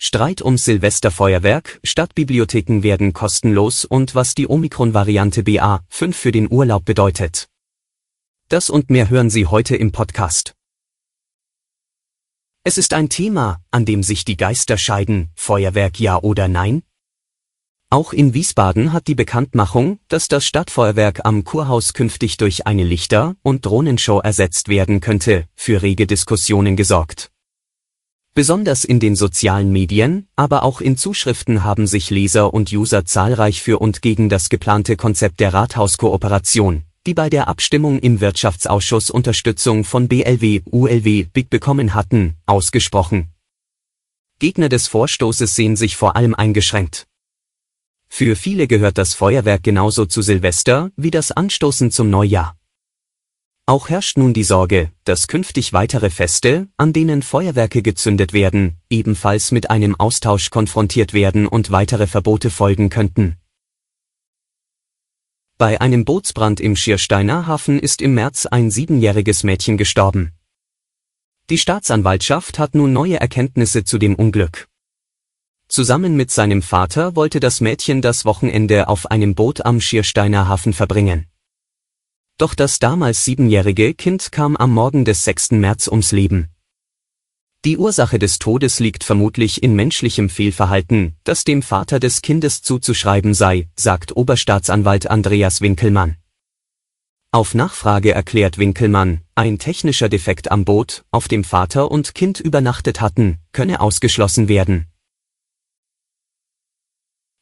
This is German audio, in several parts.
Streit ums Silvesterfeuerwerk, Stadtbibliotheken werden kostenlos und was die Omikron-Variante BA5 für den Urlaub bedeutet. Das und mehr hören Sie heute im Podcast. Es ist ein Thema, an dem sich die Geister scheiden, Feuerwerk ja oder nein? Auch in Wiesbaden hat die Bekanntmachung, dass das Stadtfeuerwerk am Kurhaus künftig durch eine Lichter- und Drohnenshow ersetzt werden könnte, für rege Diskussionen gesorgt. Besonders in den sozialen Medien, aber auch in Zuschriften haben sich Leser und User zahlreich für und gegen das geplante Konzept der Rathauskooperation, die bei der Abstimmung im Wirtschaftsausschuss Unterstützung von BLW, ULW, BIG bekommen hatten, ausgesprochen. Gegner des Vorstoßes sehen sich vor allem eingeschränkt. Für viele gehört das Feuerwerk genauso zu Silvester wie das Anstoßen zum Neujahr. Auch herrscht nun die Sorge, dass künftig weitere Feste, an denen Feuerwerke gezündet werden, ebenfalls mit einem Austausch konfrontiert werden und weitere Verbote folgen könnten. Bei einem Bootsbrand im Schiersteiner Hafen ist im März ein siebenjähriges Mädchen gestorben. Die Staatsanwaltschaft hat nun neue Erkenntnisse zu dem Unglück. Zusammen mit seinem Vater wollte das Mädchen das Wochenende auf einem Boot am Schiersteiner Hafen verbringen. Doch das damals siebenjährige Kind kam am Morgen des 6. März ums Leben. Die Ursache des Todes liegt vermutlich in menschlichem Fehlverhalten, das dem Vater des Kindes zuzuschreiben sei, sagt Oberstaatsanwalt Andreas Winkelmann. Auf Nachfrage erklärt Winkelmann, ein technischer Defekt am Boot, auf dem Vater und Kind übernachtet hatten, könne ausgeschlossen werden.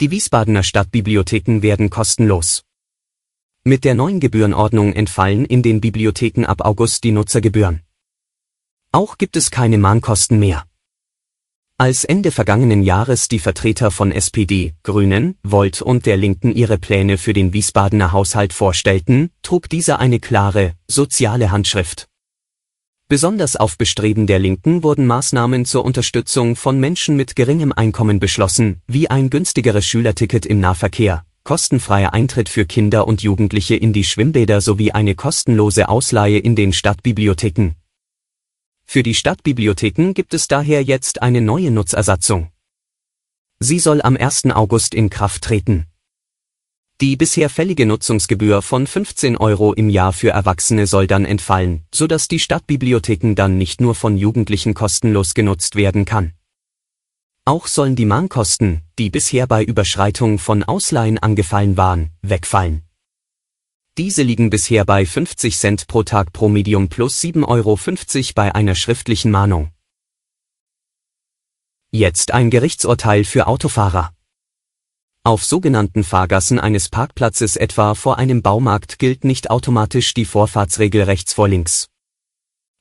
Die Wiesbadener Stadtbibliotheken werden kostenlos. Mit der neuen Gebührenordnung entfallen in den Bibliotheken ab August die Nutzergebühren. Auch gibt es keine Mahnkosten mehr. Als Ende vergangenen Jahres die Vertreter von SPD, Grünen, Volt und der Linken ihre Pläne für den Wiesbadener Haushalt vorstellten, trug dieser eine klare, soziale Handschrift. Besonders auf Bestreben der Linken wurden Maßnahmen zur Unterstützung von Menschen mit geringem Einkommen beschlossen, wie ein günstigeres Schülerticket im Nahverkehr, kostenfreier Eintritt für Kinder und Jugendliche in die Schwimmbäder sowie eine kostenlose Ausleihe in den Stadtbibliotheken. Für die Stadtbibliotheken gibt es daher jetzt eine neue Nutzersatzung. Sie soll am 1. August in Kraft treten. Die bisher fällige Nutzungsgebühr von 15 Euro im Jahr für Erwachsene soll dann entfallen, so dass die Stadtbibliotheken dann nicht nur von Jugendlichen kostenlos genutzt werden kann. Auch sollen die Mahnkosten, die bisher bei Überschreitung von Ausleihen angefallen waren, wegfallen. Diese liegen bisher bei 50 Cent pro Tag pro Medium plus 7,50 Euro bei einer schriftlichen Mahnung. Jetzt ein Gerichtsurteil für Autofahrer. Auf sogenannten Fahrgassen eines Parkplatzes etwa vor einem Baumarkt gilt nicht automatisch die Vorfahrtsregel rechts vor links.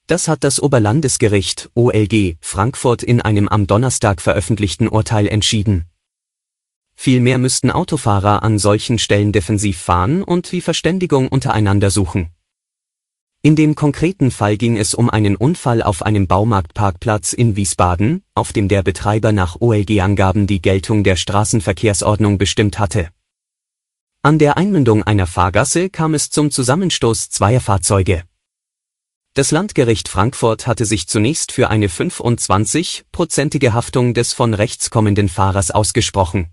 Das hat das Oberlandesgericht OLG Frankfurt in einem am Donnerstag veröffentlichten Urteil entschieden. Vielmehr müssten Autofahrer an solchen Stellen defensiv fahren und die Verständigung untereinander suchen. In dem konkreten Fall ging es um einen Unfall auf einem Baumarktparkplatz in Wiesbaden, auf dem der Betreiber nach OLG-Angaben die Geltung der Straßenverkehrsordnung bestimmt hatte. An der Einmündung einer Fahrgasse kam es zum Zusammenstoß zweier Fahrzeuge. Das Landgericht Frankfurt hatte sich zunächst für eine 25-prozentige Haftung des von rechts kommenden Fahrers ausgesprochen.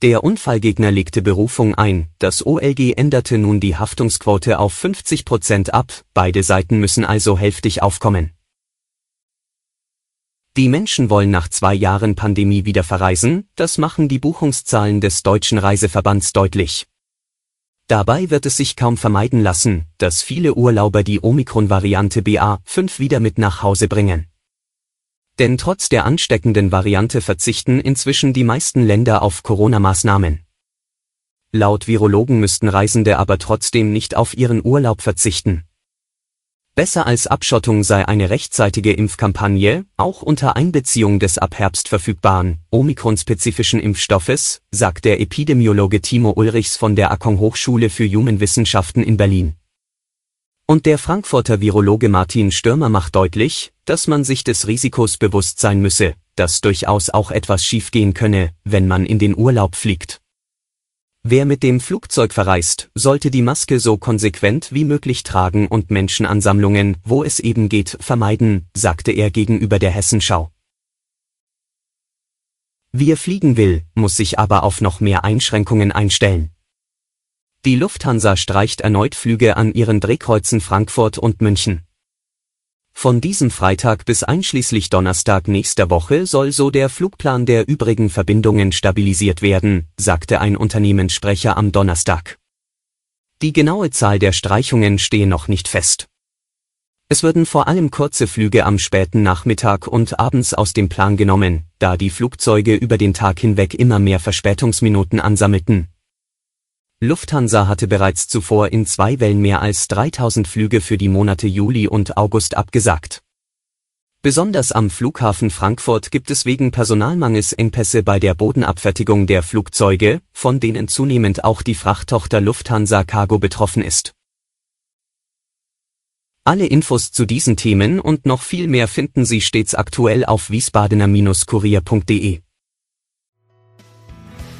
Der Unfallgegner legte Berufung ein, das OLG änderte nun die Haftungsquote auf 50 Prozent ab, beide Seiten müssen also hälftig aufkommen. Die Menschen wollen nach zwei Jahren Pandemie wieder verreisen, das machen die Buchungszahlen des Deutschen Reiseverbands deutlich. Dabei wird es sich kaum vermeiden lassen, dass viele Urlauber die Omikron-Variante BA5 wieder mit nach Hause bringen. Denn trotz der ansteckenden Variante verzichten inzwischen die meisten Länder auf Corona-Maßnahmen. Laut Virologen müssten Reisende aber trotzdem nicht auf ihren Urlaub verzichten. Besser als Abschottung sei eine rechtzeitige Impfkampagne, auch unter Einbeziehung des ab Herbst verfügbaren, Omikron-spezifischen Impfstoffes, sagt der Epidemiologe Timo Ulrichs von der Akon Hochschule für Humanwissenschaften in Berlin. Und der Frankfurter Virologe Martin Stürmer macht deutlich, dass man sich des Risikos bewusst sein müsse, dass durchaus auch etwas schiefgehen könne, wenn man in den Urlaub fliegt. Wer mit dem Flugzeug verreist, sollte die Maske so konsequent wie möglich tragen und Menschenansammlungen, wo es eben geht, vermeiden, sagte er gegenüber der Hessenschau. Wer fliegen will, muss sich aber auf noch mehr Einschränkungen einstellen. Die Lufthansa streicht erneut Flüge an ihren Drehkreuzen Frankfurt und München. Von diesem Freitag bis einschließlich Donnerstag nächster Woche soll so der Flugplan der übrigen Verbindungen stabilisiert werden, sagte ein Unternehmenssprecher am Donnerstag. Die genaue Zahl der Streichungen stehe noch nicht fest. Es würden vor allem kurze Flüge am späten Nachmittag und abends aus dem Plan genommen, da die Flugzeuge über den Tag hinweg immer mehr Verspätungsminuten ansammelten, Lufthansa hatte bereits zuvor in zwei Wellen mehr als 3000 Flüge für die Monate Juli und August abgesagt. Besonders am Flughafen Frankfurt gibt es wegen Personalmangels Engpässe bei der Bodenabfertigung der Flugzeuge, von denen zunehmend auch die Frachttochter Lufthansa Cargo betroffen ist. Alle Infos zu diesen Themen und noch viel mehr finden Sie stets aktuell auf wiesbadener-kurier.de.